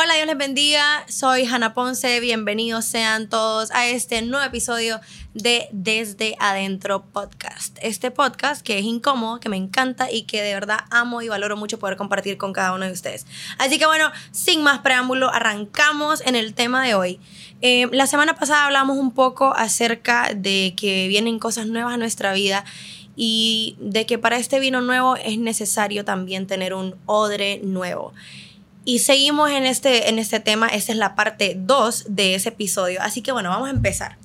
Hola, Dios les bendiga. Soy Hanna Ponce. Bienvenidos sean todos a este nuevo episodio de Desde Adentro Podcast. Este podcast que es incómodo, que me encanta y que de verdad amo y valoro mucho poder compartir con cada uno de ustedes. Así que bueno, sin más preámbulo, arrancamos en el tema de hoy. Eh, la semana pasada hablamos un poco acerca de que vienen cosas nuevas a nuestra vida y de que para este vino nuevo es necesario también tener un odre nuevo. Y seguimos en este, en este tema, esta es la parte 2 de ese episodio. Así que bueno, vamos a empezar.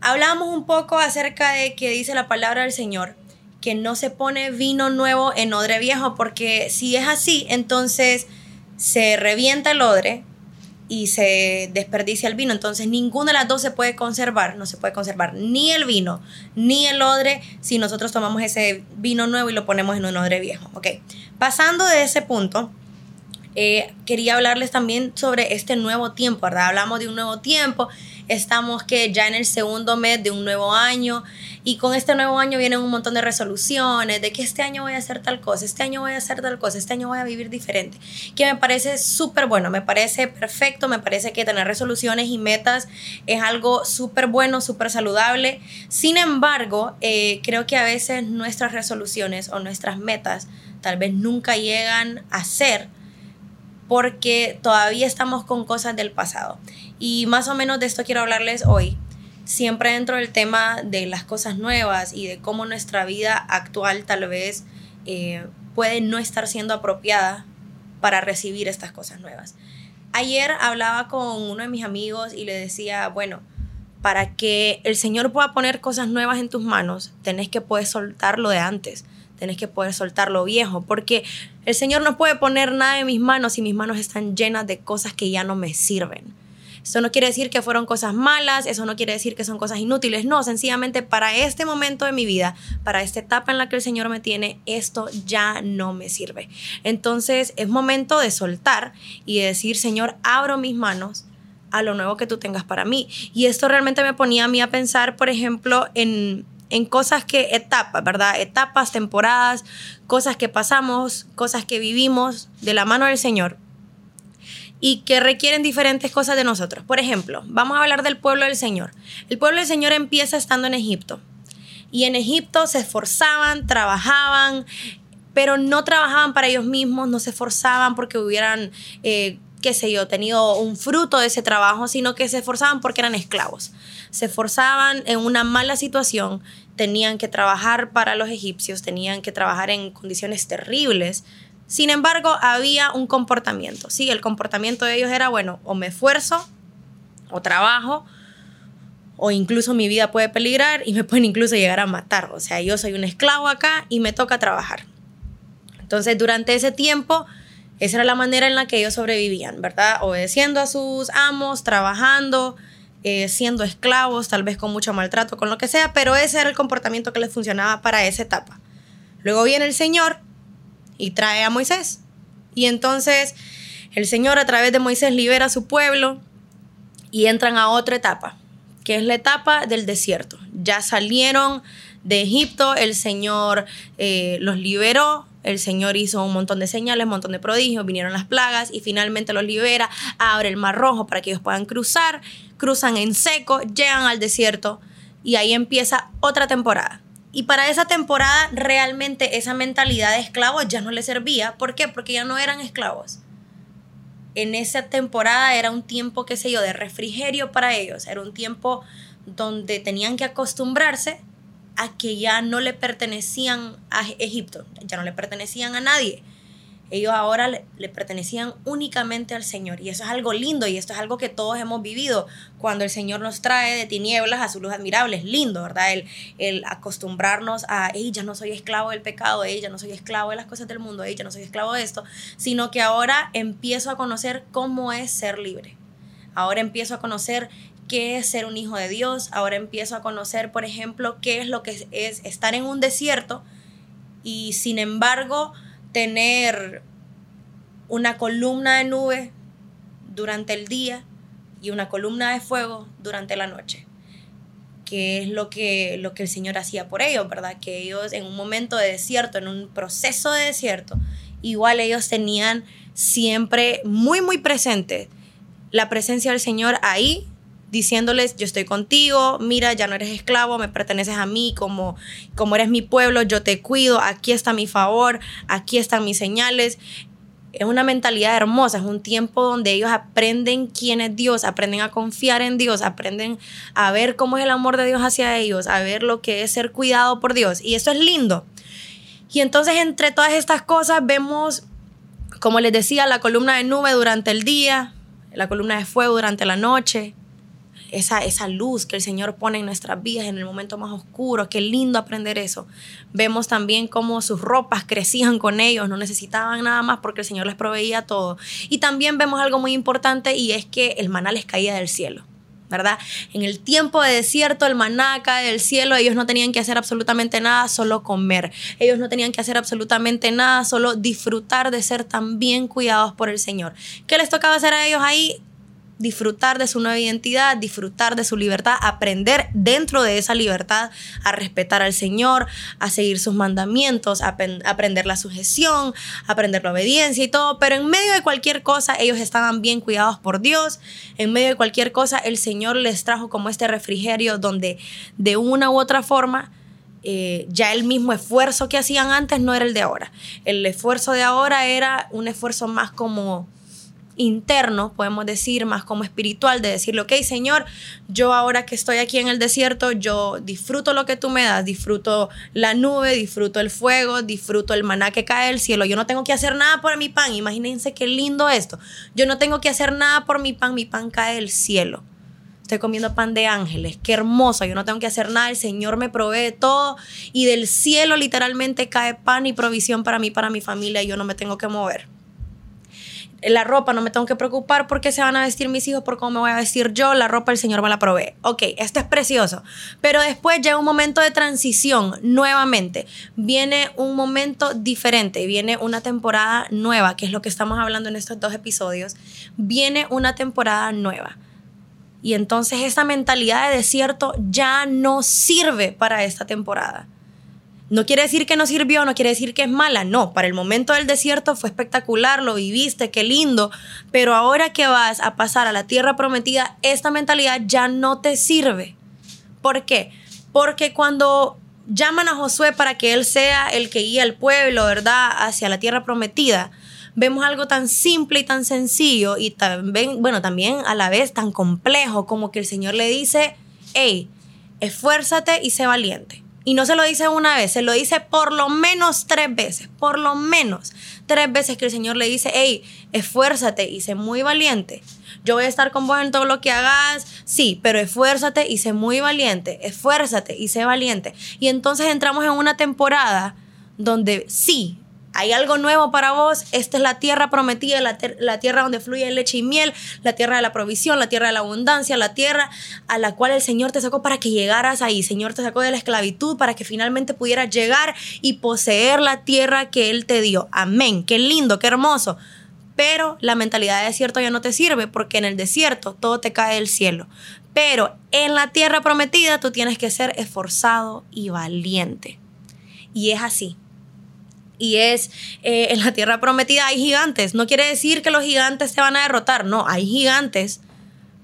Hablamos un poco acerca de que dice la palabra del Señor, que no se pone vino nuevo en odre viejo, porque si es así, entonces se revienta el odre y se desperdicia el vino. Entonces ninguna de las dos se puede conservar, no se puede conservar ni el vino ni el odre si nosotros tomamos ese vino nuevo y lo ponemos en un odre viejo. Ok, pasando de ese punto eh, quería hablarles también sobre este nuevo tiempo, ¿verdad? Hablamos de un nuevo tiempo, estamos que ya en el segundo mes de un nuevo año y con este nuevo año vienen un montón de resoluciones de que este año voy a hacer tal cosa, este año voy a hacer tal cosa, este año voy a vivir diferente, que me parece súper bueno, me parece perfecto, me parece que tener resoluciones y metas es algo súper bueno, súper saludable. Sin embargo, eh, creo que a veces nuestras resoluciones o nuestras metas tal vez nunca llegan a ser porque todavía estamos con cosas del pasado. Y más o menos de esto quiero hablarles hoy. Siempre dentro del tema de las cosas nuevas y de cómo nuestra vida actual tal vez eh, puede no estar siendo apropiada para recibir estas cosas nuevas. Ayer hablaba con uno de mis amigos y le decía, bueno, para que el Señor pueda poner cosas nuevas en tus manos, tenés que poder soltar lo de antes tenés que poder soltar lo viejo, porque el Señor no puede poner nada en mis manos si mis manos están llenas de cosas que ya no me sirven. Eso no quiere decir que fueron cosas malas, eso no quiere decir que son cosas inútiles, no, sencillamente para este momento de mi vida, para esta etapa en la que el Señor me tiene, esto ya no me sirve. Entonces es momento de soltar y de decir, Señor, abro mis manos a lo nuevo que tú tengas para mí. Y esto realmente me ponía a mí a pensar, por ejemplo, en en cosas que, etapas, ¿verdad? Etapas, temporadas, cosas que pasamos, cosas que vivimos de la mano del Señor y que requieren diferentes cosas de nosotros. Por ejemplo, vamos a hablar del pueblo del Señor. El pueblo del Señor empieza estando en Egipto. Y en Egipto se esforzaban, trabajaban, pero no trabajaban para ellos mismos, no se esforzaban porque hubieran, eh, qué sé yo, tenido un fruto de ese trabajo, sino que se esforzaban porque eran esclavos se forzaban en una mala situación, tenían que trabajar para los egipcios, tenían que trabajar en condiciones terribles. Sin embargo, había un comportamiento. Sí, el comportamiento de ellos era, bueno, o me esfuerzo, o trabajo, o incluso mi vida puede peligrar y me pueden incluso llegar a matar. O sea, yo soy un esclavo acá y me toca trabajar. Entonces, durante ese tiempo, esa era la manera en la que ellos sobrevivían, ¿verdad? Obedeciendo a sus amos, trabajando, eh, siendo esclavos, tal vez con mucho maltrato, con lo que sea, pero ese era el comportamiento que les funcionaba para esa etapa. Luego viene el Señor y trae a Moisés. Y entonces el Señor a través de Moisés libera a su pueblo y entran a otra etapa, que es la etapa del desierto. Ya salieron de Egipto, el Señor eh, los liberó, el Señor hizo un montón de señales, un montón de prodigios, vinieron las plagas y finalmente los libera, abre el mar rojo para que ellos puedan cruzar, cruzan en seco, llegan al desierto y ahí empieza otra temporada. Y para esa temporada realmente esa mentalidad de esclavos ya no les servía. ¿Por qué? Porque ya no eran esclavos. En esa temporada era un tiempo, qué sé yo, de refrigerio para ellos. Era un tiempo donde tenían que acostumbrarse a que ya no le pertenecían a Egipto, ya no le pertenecían a nadie. Ellos ahora le, pertenecían únicamente al Señor. Y eso es algo lindo y esto es algo que todos hemos vivido cuando el Señor nos trae de tinieblas a su luz admirable. Es lindo, ¿verdad? El, el acostumbrarnos a, ya no soy esclavo del pecado, ya no soy esclavo de las cosas del mundo, ya no soy esclavo de esto, sino que ahora empiezo a conocer cómo es ser libre. Ahora empiezo a conocer qué es ser un hijo de Dios. Ahora empiezo a conocer, por ejemplo, qué es lo que es estar en un desierto y sin embargo tener una columna de nube durante el día y una columna de fuego durante la noche que es lo que, lo que el Señor hacía por ellos, ¿verdad? Que ellos en un momento de desierto, en un proceso de desierto, igual ellos tenían siempre muy, muy presente la presencia del Señor ahí, diciéndoles, yo estoy contigo, mira, ya no eres esclavo, me perteneces a mí, como, como eres mi pueblo, yo te cuido, aquí está mi favor, aquí están mis señales. Es una mentalidad hermosa, es un tiempo donde ellos aprenden quién es Dios, aprenden a confiar en Dios, aprenden a ver cómo es el amor de Dios hacia ellos, a ver lo que es ser cuidado por Dios. Y eso es lindo. Y entonces entre todas estas cosas vemos, como les decía, la columna de nube durante el día, la columna de fuego durante la noche, esa, esa luz que el Señor pone en nuestras vidas en el momento más oscuro. Qué lindo aprender eso. Vemos también cómo sus ropas crecían con ellos, no necesitaban nada más porque el Señor les proveía todo. Y también vemos algo muy importante y es que el maná les caía del cielo. ¿verdad? En el tiempo de desierto, el maná cae del cielo, ellos no tenían que hacer absolutamente nada, solo comer. Ellos no tenían que hacer absolutamente nada, solo disfrutar de ser tan bien cuidados por el Señor. ¿Qué les tocaba hacer a ellos ahí? Disfrutar de su nueva identidad, disfrutar de su libertad, aprender dentro de esa libertad a respetar al Señor, a seguir sus mandamientos, a aprender la sujeción, aprender la obediencia y todo. Pero en medio de cualquier cosa, ellos estaban bien cuidados por Dios. En medio de cualquier cosa, el Señor les trajo como este refrigerio donde de una u otra forma eh, ya el mismo esfuerzo que hacían antes no era el de ahora. El esfuerzo de ahora era un esfuerzo más como interno, podemos decir, más como espiritual, de decirle, ok, Señor, yo ahora que estoy aquí en el desierto, yo disfruto lo que tú me das, disfruto la nube, disfruto el fuego, disfruto el maná que cae del cielo. Yo no tengo que hacer nada por mi pan. Imagínense qué lindo esto. Yo no tengo que hacer nada por mi pan, mi pan cae del cielo. Estoy comiendo pan de ángeles, qué hermoso, yo no tengo que hacer nada, el Señor me provee todo y del cielo literalmente cae pan y provisión para mí, para mi familia y yo no me tengo que mover la ropa no me tengo que preocupar porque se van a vestir mis hijos, por cómo me voy a vestir yo, la ropa el Señor me la provee. Ok, esto es precioso. Pero después llega un momento de transición nuevamente. Viene un momento diferente, viene una temporada nueva, que es lo que estamos hablando en estos dos episodios. Viene una temporada nueva. Y entonces esa mentalidad de desierto ya no sirve para esta temporada. No quiere decir que no sirvió, no quiere decir que es mala, no, para el momento del desierto fue espectacular, lo viviste, qué lindo, pero ahora que vas a pasar a la tierra prometida, esta mentalidad ya no te sirve. ¿Por qué? Porque cuando llaman a Josué para que él sea el que guía al pueblo, ¿verdad?, hacia la tierra prometida, vemos algo tan simple y tan sencillo y también, bueno, también a la vez tan complejo como que el Señor le dice, hey, esfuérzate y sé valiente. Y no se lo dice una vez, se lo dice por lo menos tres veces, por lo menos tres veces que el Señor le dice, hey, esfuérzate y sé muy valiente. Yo voy a estar con vos en todo lo que hagas, sí, pero esfuérzate y sé muy valiente, esfuérzate y sé valiente. Y entonces entramos en una temporada donde sí, hay algo nuevo para vos, esta es la tierra prometida, la, tierra donde fluye leche y miel, la tierra de la provisión, la tierra de la abundancia, la tierra a la cual el Señor te sacó para que llegaras ahí. Señor te sacó de la esclavitud para que finalmente pudieras llegar y poseer la tierra que Él te dio. Amén. Qué lindo, qué hermoso. Pero la mentalidad de desierto ya no te sirve porque en el desierto todo te cae del cielo. Pero en la tierra prometida tú tienes que ser esforzado y valiente. Y es así y es eh, en la tierra prometida hay gigantes. No quiere decir que los gigantes te van a derrotar, no, hay gigantes.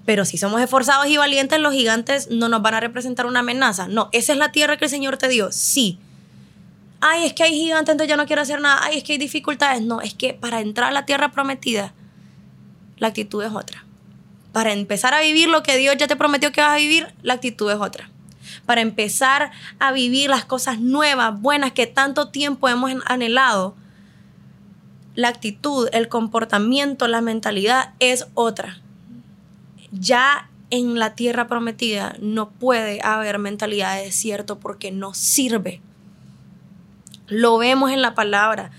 Pero si somos esforzados y valientes, los gigantes no nos van a representar una amenaza. No, esa es la tierra que el Señor te dio. Sí. Ay, es que hay gigantes, entonces yo no quiero hacer nada. Ay, es que hay dificultades. No, es que para entrar a la tierra prometida, la actitud es otra. Para empezar a vivir lo que Dios ya te prometió que vas a vivir, la actitud es otra para empezar a vivir las cosas nuevas, buenas que tanto tiempo hemos anhelado, la actitud, el comportamiento, la mentalidad es otra. Ya en la tierra prometida no puede haber mentalidad de desierto porque no sirve. Lo vemos en la palabra.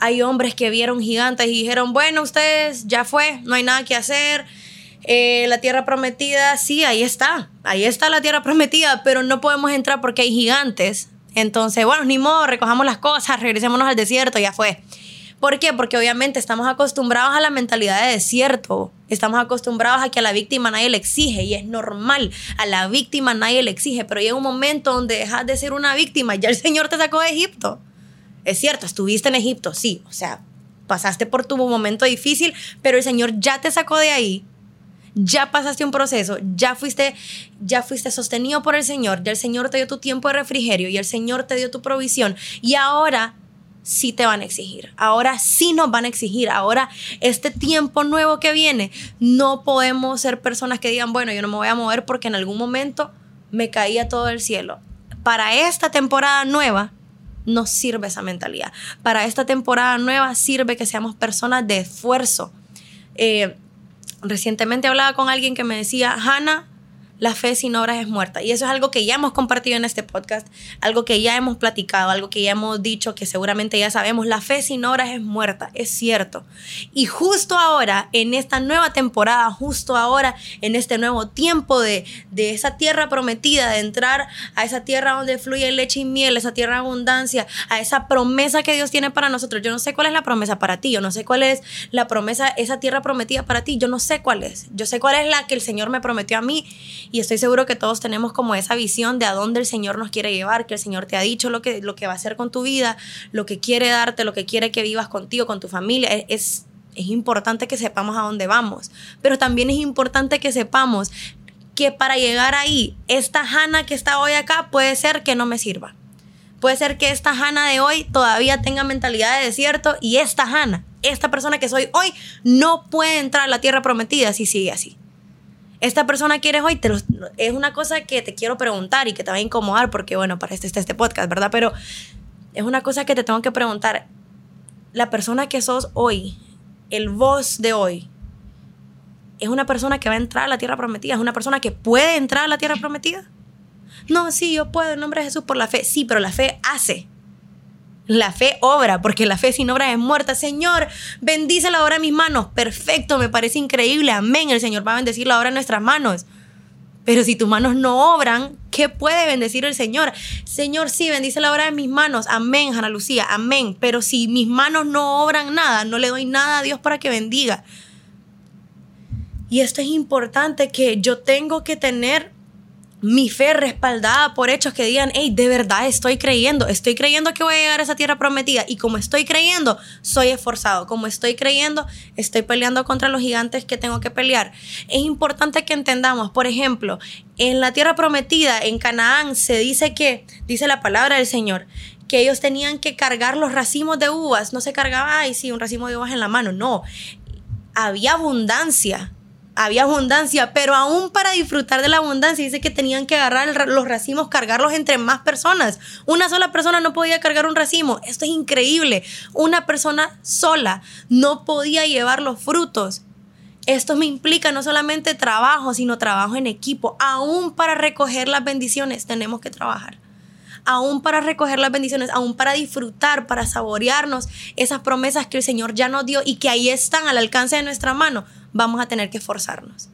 Hay hombres que vieron gigantes y dijeron, bueno, ustedes ya fue, no hay nada que hacer, eh, la tierra prometida, sí, ahí está. Ahí está la tierra prometida, pero no podemos entrar porque hay gigantes. Entonces, bueno, ni modo, recojamos las cosas, regresémonos al desierto, ya fue. ¿Por qué? Porque obviamente estamos acostumbrados a la mentalidad de desierto. Estamos acostumbrados a que a la víctima nadie le exige y es normal. A la víctima nadie le exige, pero llega un momento donde dejas de ser una víctima. Ya el Señor te sacó de Egipto. Es cierto, estuviste en Egipto, sí. O sea, pasaste por tu momento difícil, pero el Señor ya te sacó de ahí. Ya pasaste un proceso, ya fuiste, ya fuiste sostenido por el Señor, ya el Señor te dio tu tiempo de refrigerio y el Señor te dio tu provisión y ahora sí te van a exigir. Ahora sí nos van a exigir. Ahora, este tiempo nuevo que viene, no podemos ser personas que digan, bueno, yo no me voy a mover porque en algún momento me caía todo el cielo. Para esta temporada nueva, no sirve esa mentalidad. Para esta temporada nueva sirve que seamos personas de esfuerzo. Eh, recientemente hablaba con alguien que me decía, Hannah, la fe sin obras es muerta. Y eso es algo que ya hemos compartido en este podcast, algo que ya hemos platicado, algo que ya hemos dicho, que seguramente ya sabemos. La fe sin obras es muerta, es cierto. Y justo ahora, en esta nueva temporada, justo ahora, en este nuevo tiempo de, de esa tierra prometida, de entrar a esa tierra donde fluye leche y miel, esa tierra de abundancia, a esa promesa que Dios tiene para nosotros. Yo no sé cuál es la promesa para ti, yo no sé cuál es la promesa, esa tierra prometida para ti, yo no sé cuál es. Yo sé cuál es la que el Señor me prometió a mí y estoy seguro que todos tenemos como esa visión de a dónde el Señor nos quiere llevar, que el Señor te ha dicho lo que, lo que va a hacer con tu vida, lo que quiere darte, lo que quiere que vivas contigo, con tu familia. Es, es importante que sepamos a dónde vamos, pero también es importante que sepamos que para llegar ahí, esta Hanna que está hoy acá puede ser que no me sirva. Puede ser que esta Hanna de hoy todavía tenga mentalidad de desierto y esta Hanna, esta persona que soy hoy, no puede entrar a la tierra prometida si sigue así esta persona que eres hoy te es una cosa que te quiero preguntar y que te va a incomodar porque, bueno, para este este podcast, ¿verdad? Pero es una cosa que te tengo que preguntar. La persona que sos hoy, el vos de hoy, es una persona que va a entrar a la tierra prometida, es una persona que puede entrar a la tierra prometida. No, sí, yo puedo en nombre de Jesús por la fe. Sí, pero la fe hace. La fe obra, porque la fe sin obra es muerta. Señor, bendice la obra en mis manos. Perfecto, me parece increíble. Amén. El Señor va a bendecir la obra en nuestras manos. Pero si tus manos no obran, ¿qué puede bendecir el Señor? Señor, sí, bendice la obra en mis manos. Amén, Ana Lucía. Amén. Pero si mis manos no obran nada, no le doy nada a Dios para que bendiga. Y esto es importante que yo tengo que tener mi fe respaldada por hechos que digan, hey, de verdad estoy creyendo, estoy creyendo que voy a llegar a esa tierra prometida y como estoy creyendo, soy esforzado, como estoy creyendo, estoy peleando contra los gigantes que tengo que pelear. Es importante que entendamos, por ejemplo, en la tierra prometida, en Canaán, se dice que, dice la palabra del Señor, que ellos tenían que cargar los racimos de uvas, no se cargaba, ay, sí, un racimo de uvas en la mano, no, había abundancia había abundancia, pero aún para disfrutar de la abundancia dice que tenían que agarrar los racimos, cargarlos entre más personas. Una sola persona no podía cargar un racimo. Esto es increíble. Una persona sola no podía llevar los frutos. Esto me implica no solamente trabajo, sino trabajo en equipo. Aún para recoger las bendiciones tenemos que trabajar aún para recoger las bendiciones, aún para disfrutar, para saborearnos esas promesas que el Señor ya nos dio y que ahí están al alcance de nuestra mano, vamos a tener que esforzarnos.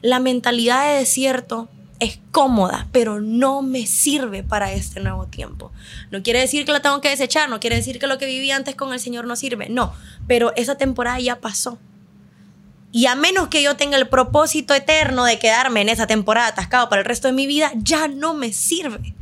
La mentalidad de desierto es cómoda, pero no me sirve para este nuevo tiempo. No quiere decir que la tengo que desechar, no quiere decir que lo que viví antes con el Señor no sirve, no, pero esa temporada ya pasó. Y a menos que yo tenga el propósito eterno de quedarme en esa temporada atascado para el resto de mi vida, ya no me sirve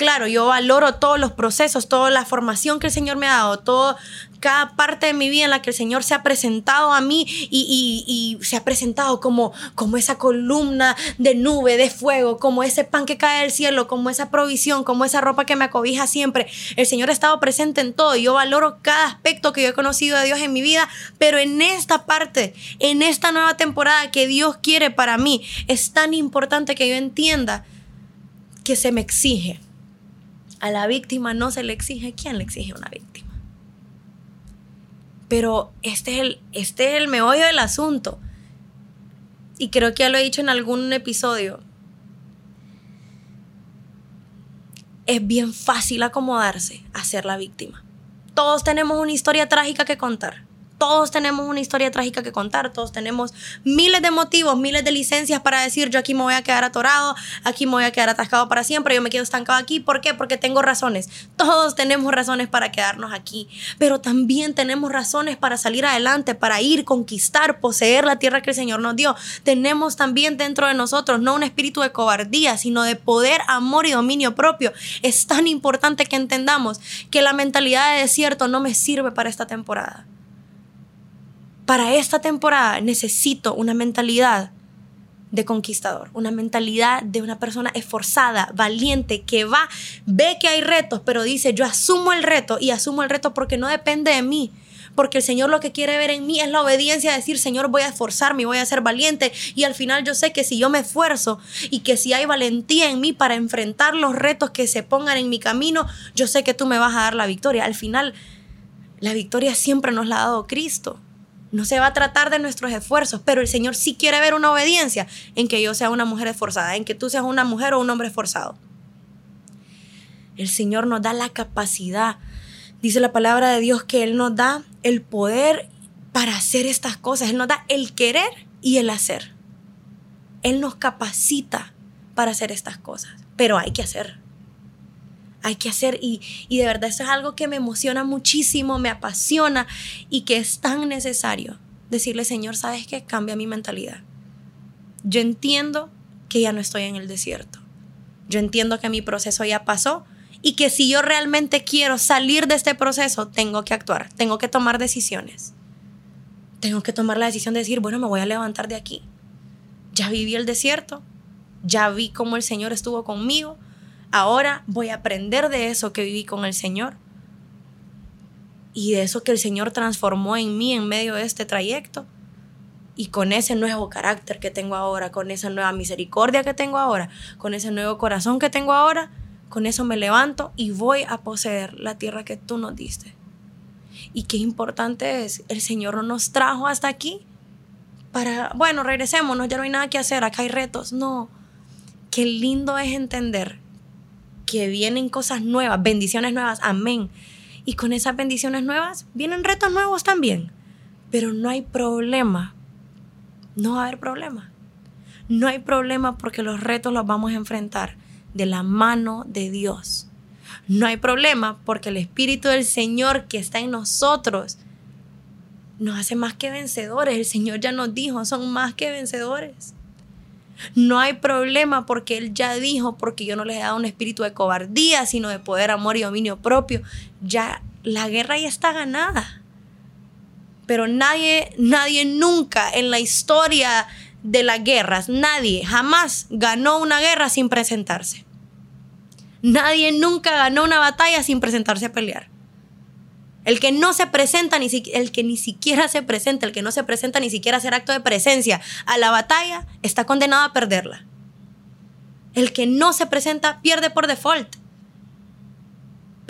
claro, yo valoro todos los procesos, toda la formación que el Señor me ha dado, todo, cada parte de mi vida en la que el Señor se ha presentado a mí y, se ha presentado como, como esa columna de nube, de fuego, como ese pan que cae del cielo, como esa provisión, como esa ropa que me acobija siempre. El Señor ha estado presente en todo yo valoro cada aspecto que yo he conocido de Dios en mi vida, pero en esta parte, en esta nueva temporada que Dios quiere para mí, es tan importante que yo entienda que se me exige a la víctima no se le exige. ¿Quién le exige a una víctima? Pero este es, el, este es el meollo del asunto. Y creo que ya lo he dicho en algún episodio. Es bien fácil acomodarse a ser la víctima. Todos tenemos una historia trágica que contar. Todos tenemos una historia trágica que contar, todos tenemos miles de motivos, miles de licencias para decir yo aquí me voy a quedar atorado, aquí me voy a quedar atascado para siempre, yo me quedo estancado aquí. ¿Por qué? Porque tengo razones. Todos tenemos razones para quedarnos aquí, pero también tenemos razones para salir adelante, para ir, conquistar, poseer la tierra que el Señor nos dio. Tenemos también dentro de nosotros no un espíritu de cobardía, sino de poder, amor y dominio propio. Es tan importante que entendamos que la mentalidad de desierto no me sirve para esta temporada para esta temporada necesito una mentalidad de conquistador, una mentalidad de una persona esforzada, valiente, que va, ve que hay retos, pero dice, yo asumo el reto y asumo el reto porque no depende de mí. Porque el Señor lo que quiere ver en mí es la obediencia, decir, Señor, voy a esforzarme, voy a ser valiente. Y al final yo sé que si yo me esfuerzo y que si hay valentía en mí para enfrentar los retos que se pongan en mi camino, yo sé que tú me vas a dar la victoria. Al final, la victoria siempre nos la ha dado Cristo. No se va a tratar de nuestros esfuerzos, pero el Señor sí quiere ver una obediencia en que yo sea una mujer esforzada, en que tú seas una mujer o un hombre esforzado. El Señor nos da la capacidad. Dice la palabra de Dios que Él nos da el poder para hacer estas cosas. Él nos da el querer y el hacer. Él nos capacita para hacer estas cosas, pero hay que hacer hay que hacer y, de verdad eso es algo que me emociona muchísimo, me apasiona y que es tan necesario decirle, Señor, ¿sabes qué? Cambia mi mentalidad. Yo entiendo que ya no estoy en el desierto. Yo entiendo que mi proceso ya pasó y que si yo realmente quiero salir de este proceso, tengo que actuar, tengo que tomar decisiones. Tengo que tomar la decisión de decir, bueno, me voy a levantar de aquí. Ya viví el desierto, ya vi cómo el Señor estuvo conmigo, Ahora voy a aprender de eso que viví con el Señor y de eso que el Señor transformó en mí en medio de este trayecto. Y con ese nuevo carácter que tengo ahora, con esa nueva misericordia que tengo ahora, con ese nuevo corazón que tengo ahora, con eso me levanto y voy a poseer la tierra que tú nos diste. Y qué importante es, el Señor no nos trajo hasta aquí para, bueno, regresémonos, ya no hay nada que hacer, acá hay retos. No, qué lindo es entender que vienen cosas nuevas, bendiciones nuevas, amén. Y con esas bendiciones nuevas vienen retos nuevos también. Pero no hay problema. No va a haber problema. No hay problema porque los retos los vamos a enfrentar de la mano de Dios. No hay problema porque el Espíritu del Señor que está en nosotros nos hace más que vencedores. El Señor ya nos dijo, son más que vencedores. No hay problema porque Él ya dijo, porque yo no les he dado un espíritu de cobardía, sino de poder, amor y dominio propio. Ya la guerra ya está ganada. Pero nadie, nadie nunca en la historia de las guerras, nadie jamás ganó una guerra sin presentarse. Nadie nunca ganó una batalla sin presentarse a pelear. El que no se presenta, ni el que ni siquiera se presenta, el que no se presenta ni siquiera hacer acto de presencia a la batalla, está condenado a perderla. El que no se presenta pierde por default.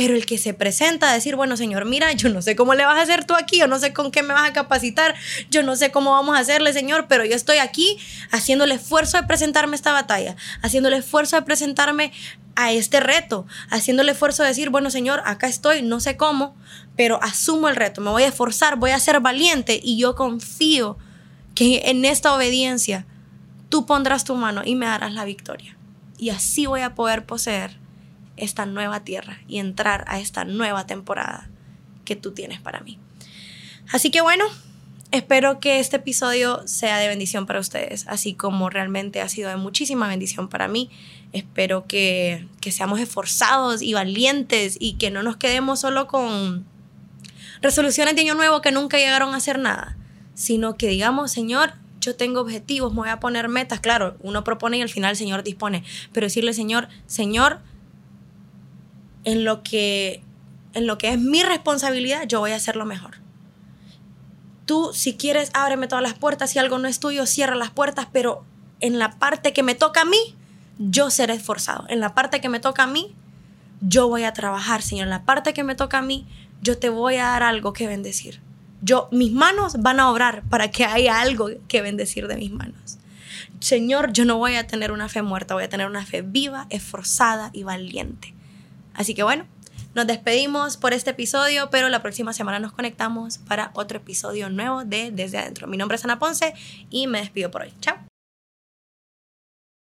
Pero el que se presenta a decir, bueno, Señor, mira, yo no sé cómo le vas a hacer tú aquí, yo no sé con qué me vas a capacitar, yo no sé cómo vamos a hacerle, Señor, pero yo estoy aquí haciendo el esfuerzo de presentarme esta batalla, haciendo el esfuerzo de presentarme a este reto, haciendo el esfuerzo de decir, bueno, Señor, acá estoy, no sé cómo, pero asumo el reto, me voy a esforzar, voy a ser valiente y yo confío que en esta obediencia tú pondrás tu mano y me darás la victoria. Y así voy a poder poseer esta nueva tierra y entrar a esta nueva temporada que tú tienes para mí. Así que bueno, espero que este episodio sea de bendición para ustedes, así como realmente ha sido de muchísima bendición para mí. Espero que, que seamos esforzados y valientes y que no nos quedemos solo con resoluciones de año nuevo que nunca llegaron a hacer nada, sino que digamos, Señor, yo tengo objetivos, me voy a poner metas. Claro, uno propone y al final el Señor dispone, pero decirle, Señor, Señor, en lo que, en lo que es mi responsabilidad, yo voy a hacer lo mejor. Tú, si quieres, ábreme todas las puertas. Si algo no es tuyo, cierra las puertas. Pero en la parte que me toca a mí, yo seré esforzado. En la parte que me toca a mí, yo voy a trabajar, Señor. En la parte que me toca a mí, yo te voy a dar algo que bendecir. Yo, mis manos van a obrar para que haya algo que bendecir de mis manos. Señor, yo no voy a tener una fe muerta, voy a tener una fe viva, esforzada y valiente. Así que bueno, Nos despedimos por este episodio, pero la próxima semana nos conectamos para otro episodio nuevo de Desde Adentro. Mi nombre es Ana Ponce y me despido por hoy. Chao.